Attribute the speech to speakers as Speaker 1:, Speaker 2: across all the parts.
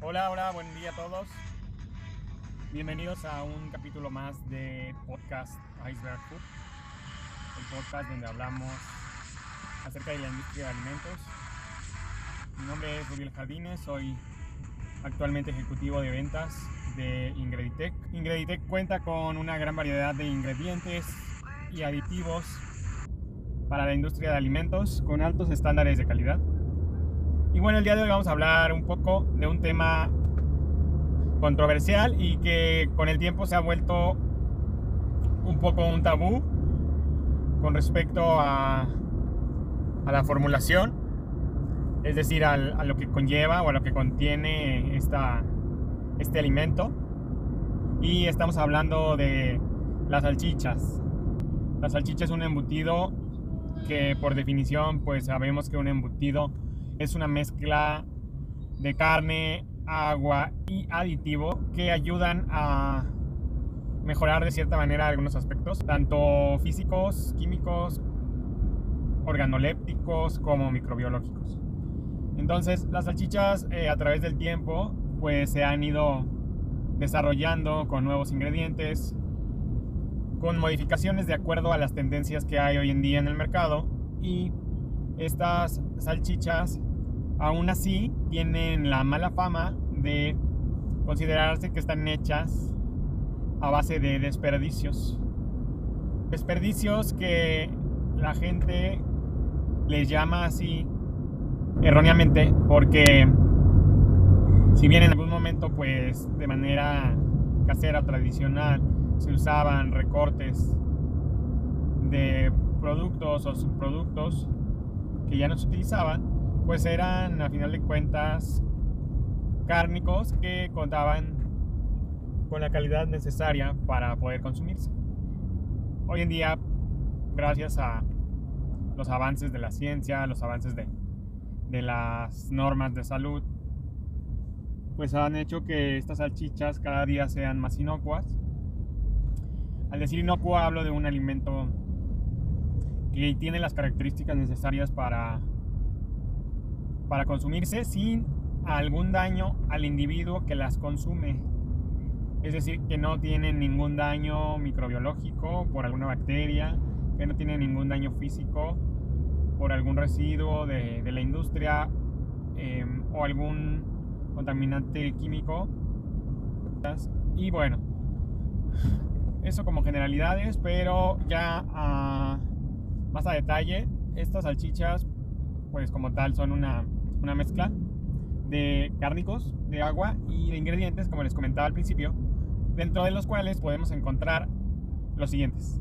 Speaker 1: Hola, hola, buen día a todos. Bienvenidos a un capítulo más de podcast Iceberg Food, el podcast donde hablamos acerca de la industria de alimentos. Mi nombre es Rubio Jardines, soy actualmente ejecutivo de ventas de Ingreditec. Ingreditec cuenta con una gran variedad de ingredientes y aditivos para la industria de alimentos con altos estándares de calidad. Y bueno, el día de hoy vamos a hablar un poco de un tema controversial y que con el tiempo se ha vuelto un poco un tabú con respecto a, a la formulación, es decir, a lo que conlleva o a lo que contiene esta, este alimento. Y estamos hablando de las salchichas. La salchicha es un embutido que por definición pues sabemos que un embutido es una mezcla de carne, agua y aditivo que ayudan a mejorar de cierta manera algunos aspectos, tanto físicos, químicos, organolépticos como microbiológicos. Entonces las salchichas eh, a través del tiempo pues se han ido desarrollando con nuevos ingredientes, con modificaciones de acuerdo a las tendencias que hay hoy en día en el mercado y estas salchichas aún así tienen la mala fama de considerarse que están hechas a base de desperdicios. Desperdicios que la gente les llama así erróneamente porque si bien en algún momento pues de manera casera tradicional se usaban recortes de productos o subproductos que ya no se utilizaban, pues eran a final de cuentas cárnicos que contaban con la calidad necesaria para poder consumirse. Hoy en día, gracias a los avances de la ciencia, los avances de, de las normas de salud, pues han hecho que estas salchichas cada día sean más inocuas. Al decir inocuo hablo de un alimento que tiene las características necesarias para para consumirse sin algún daño al individuo que las consume. Es decir, que no tienen ningún daño microbiológico por alguna bacteria, que no tienen ningún daño físico por algún residuo de, la industria em, o algún contaminante químico. Y bueno, eso como generalidades, pero ya ah, más a detalle, estas salchichas pues como tal son una una mezcla de cárnicos, de agua y de ingredientes, como les comentaba al principio, dentro de los cuales podemos encontrar los siguientes.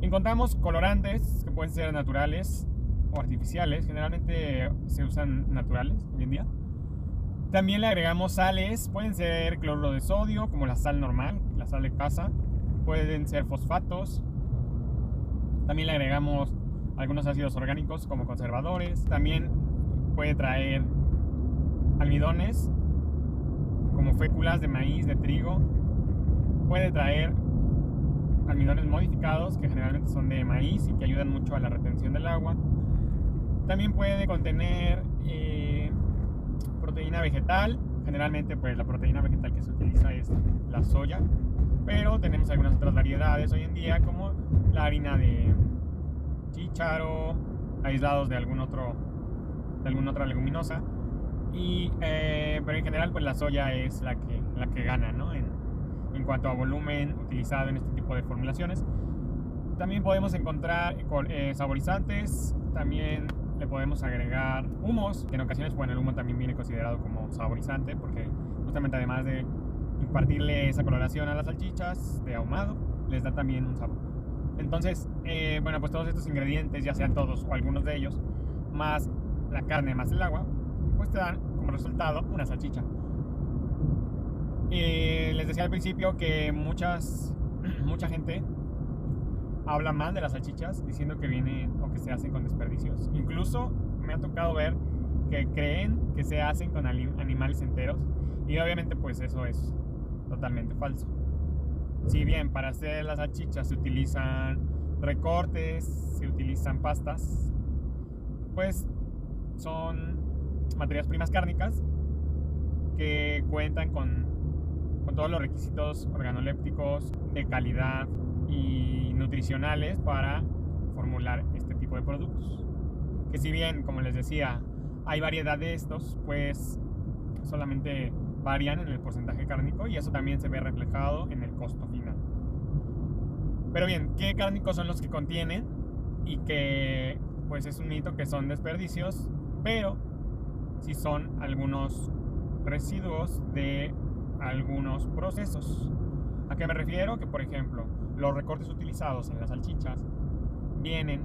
Speaker 1: Encontramos colorantes que pueden ser naturales o artificiales, generalmente se usan naturales hoy en día. También le agregamos sales, pueden ser cloruro de sodio, como la sal normal, la sal de casa, pueden ser fosfatos. También le agregamos algunos ácidos orgánicos como conservadores. También puede traer almidones como féculas de maíz, de trigo. Puede traer almidones modificados que generalmente son de maíz y que ayudan mucho a la retención del agua. También puede contener eh, proteína vegetal. Generalmente pues la proteína vegetal que se utiliza es la soya. Pero tenemos algunas otras variedades hoy en día como la harina de chícharo, aislados de algún otro de alguna otra leguminosa. Y, eh, pero en general, pues la soya es la que, la que gana, ¿no? En, en cuanto a volumen utilizado en este tipo de formulaciones. También podemos encontrar eh, saborizantes, también le podemos agregar humos, que en ocasiones, bueno, el humo también viene considerado como saborizante, porque justamente además de impartirle esa coloración a las salchichas de ahumado, les da también un sabor. Entonces, eh, bueno, pues todos estos ingredientes, ya sean todos o algunos de ellos, más la carne más el agua, pues te dan como resultado una salchicha. Y les decía al principio que muchas, mucha gente habla mal de las salchichas diciendo que vienen o que se hacen con desperdicios. Incluso me ha tocado ver que creen que se hacen con animales enteros y obviamente pues eso es totalmente falso. Si bien para hacer las salchichas se utilizan recortes, se utilizan pastas, pues son materias primas cárnicas que cuentan con, con todos los requisitos organolépticos de calidad y nutricionales para formular este tipo de productos. Que si bien, como les decía, hay variedad de estos, pues solamente varían en el porcentaje cárnico y eso también se ve reflejado en el costo final. Pero bien, ¿qué cárnicos son los que contienen? Y que pues es un mito que son desperdicios, pero si son algunos residuos de algunos procesos. ¿A qué me refiero? Que por ejemplo, los recortes utilizados en las salchichas vienen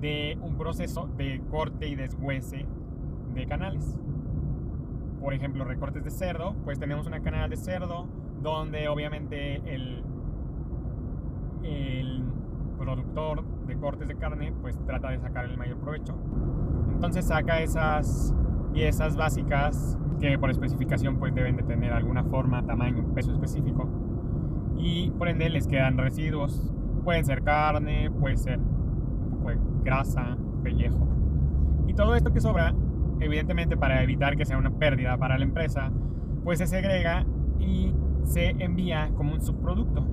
Speaker 1: de un proceso de corte y deshuese de canales. Por ejemplo, recortes de cerdo, pues tenemos una canal de cerdo donde obviamente el productor de cortes de carne pues trata de sacar el mayor provecho. Entonces saca esas piezas básicas que por especificación pues deben de tener alguna forma, tamaño, peso específico y por ende les quedan residuos. Pueden ser carne, puede ser un poco de grasa, pellejo. Y todo esto que sobra, evidentemente para evitar que sea una pérdida para la empresa, pues se segrega y se envía como un subproducto.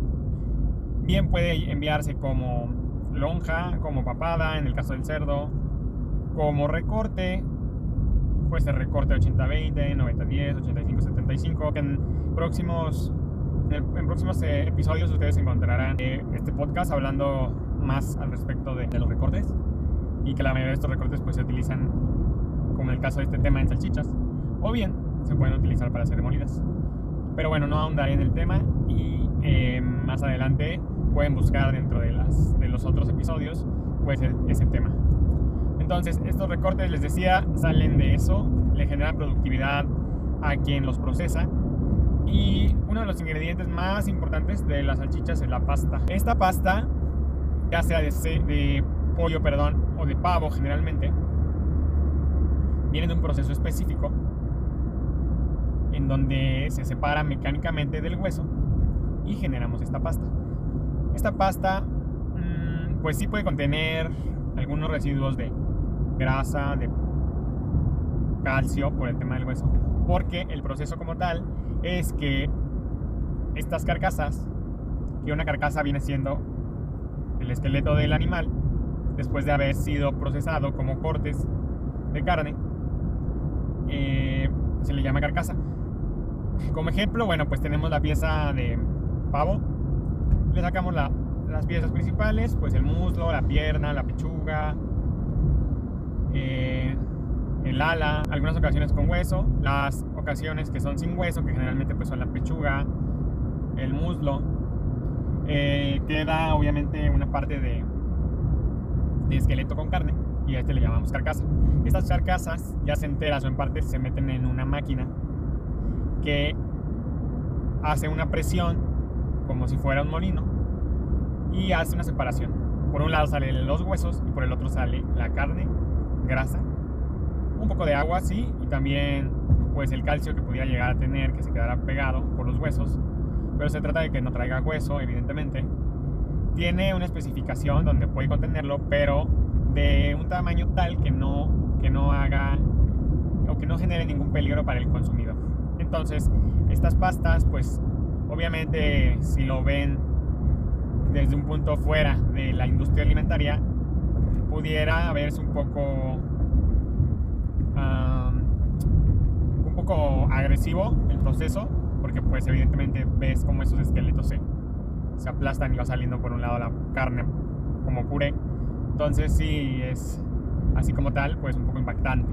Speaker 1: Bien puede enviarse como lonja, como papada en el caso del cerdo, como recorte, pues el recorte 80-20, 90-10, 85-75, que en próximos, en, próximos eh, episodios ustedes encontrarán eh, este podcast hablando más al respecto de, de, los recortes y que la mayoría de estos recortes pues se utilizan, como en el caso de este tema, en salchichas, o bien se pueden utilizar para hacer molidas. Pero bueno, no ahondaré en el tema y eh, más adelante pueden buscar dentro de, los otros episodios pues e, ese tema. Entonces, estos recortes, les decía, salen de eso, le generan productividad a quien los procesa. Y uno de los ingredientes más importantes de las salchichas es la pasta. Esta pasta, ya sea de, de pollo, perdón, o de pavo generalmente, viene de un proceso específico en donde se separa mecánicamente del hueso y generamos esta pasta. Esta pasta, mm, pues sí puede contener algunos residuos de grasa, de calcio por el tema del hueso, porque el proceso como tal es que estas carcasas, que una carcasa viene siendo el esqueleto del animal, después de haber sido procesado como cortes de carne, eh, se le llama carcasa. Como ejemplo, bueno, pues tenemos la pieza de pavo, le sacamos las piezas principales, pues el muslo, la pierna, la pechuga, eh, el ala, algunas ocasiones con hueso, las ocasiones que son sin hueso, que generalmente pues son la pechuga, el muslo. Eh, queda obviamente una parte de, esqueleto con carne y a este le llamamos carcasa. Estas carcasas, ya se enteras o en parte, se meten en una máquina que hace una presión como si fuera un molino y hace una separación. Por un lado salen los huesos y por el otro sale la carne, grasa, un poco de agua, sí, y también pues el calcio que pudiera llegar a tener que se quedara pegado por los huesos, pero se trata de que no traiga hueso, evidentemente. Tiene una especificación donde puede contenerlo, pero de un tamaño tal que no, que no haga o que no genere ningún peligro para el consumidor. Entonces, estas pastas pues Obviamente, si lo ven desde un punto fuera de la industria alimentaria, pudiera verse un poco un poco agresivo el proceso, porque pues evidentemente ves como esos esqueletos se, se aplastan y va saliendo por un lado la carne como puré. Entonces sí es así como tal, pues un poco impactante.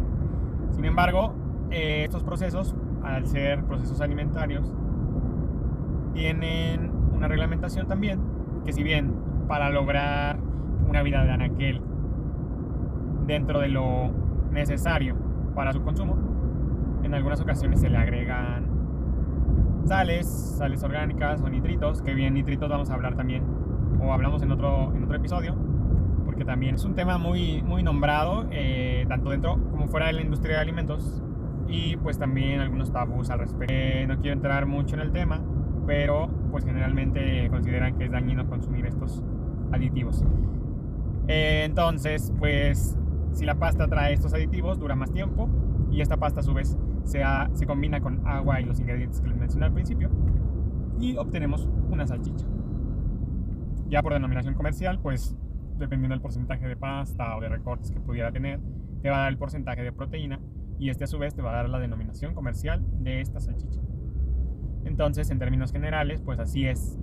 Speaker 1: Sin embargo, eh, estos procesos, al ser procesos alimentarios, tienen una reglamentación también, que si bien para lograr una vida de anaquel dentro de lo necesario para su consumo, en algunas ocasiones se le agregan sales, sales orgánicas o nitritos, que bien nitritos vamos a hablar también, o hablamos en otro, en otro episodio, porque también es un tema muy, muy nombrado, eh, tanto dentro como fuera de la industria de alimentos, y pues también algunos tabús al respecto. Eh, no quiero entrar mucho en el tema, pero pues generalmente consideran que es dañino consumir estos aditivos. Eh, entonces, pues si la pasta trae estos aditivos, dura más tiempo y esta pasta a su vez se, se combina con agua y los ingredientes que les mencioné al principio y obtenemos una salchicha. Ya por denominación comercial, pues dependiendo del porcentaje de pasta o de recortes que pudiera tener, te va a dar el porcentaje de proteína y este a su vez te va a dar la denominación comercial de esta salchicha. Entonces, en términos generales, pues así es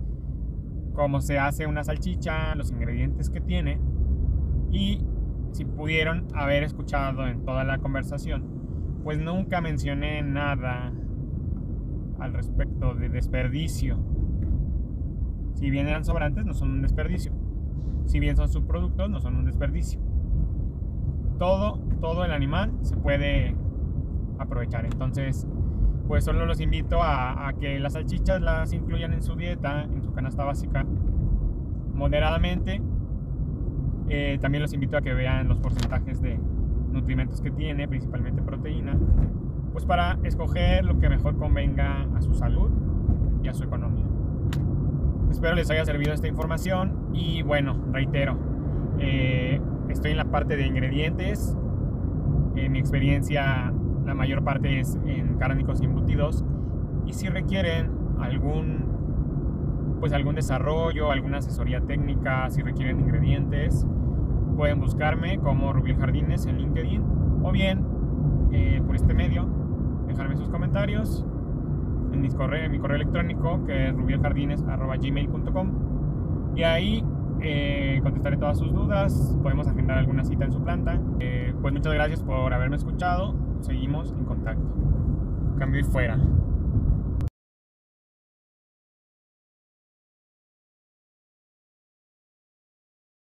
Speaker 1: cómo se hace una salchicha, los ingredientes que tiene y si pudieron haber escuchado en toda la conversación, pues nunca mencioné nada al respecto de desperdicio. Si bien eran sobrantes, no son un desperdicio. Si bien son subproductos, no son un desperdicio. Todo, todo el animal se puede aprovechar. Entonces, pues solo los invito a, que las salchichas las incluyan en su dieta, en su canasta básica, moderadamente. Eh, también los invito a que vean los porcentajes de nutrimentos que tiene, principalmente proteína, pues para escoger lo que mejor convenga a su salud y a su economía. Espero les haya servido esta información y bueno, reitero, eh, estoy en la parte de ingredientes. En mi experiencia la mayor parte es en cárnicos y embutidos. Y si requieren algún, pues algún desarrollo, alguna asesoría técnica, si requieren ingredientes, pueden buscarme como Rubiel Jardines en LinkedIn o bien eh, por este medio, dejarme sus comentarios en correo, mi correo electrónico que es rubielJardines.gmail.com y ahí eh, contestaré todas sus dudas, podemos agendar alguna cita en su planta. Eh, pues muchas gracias por haberme escuchado seguimos en contacto. Cambio y fuera.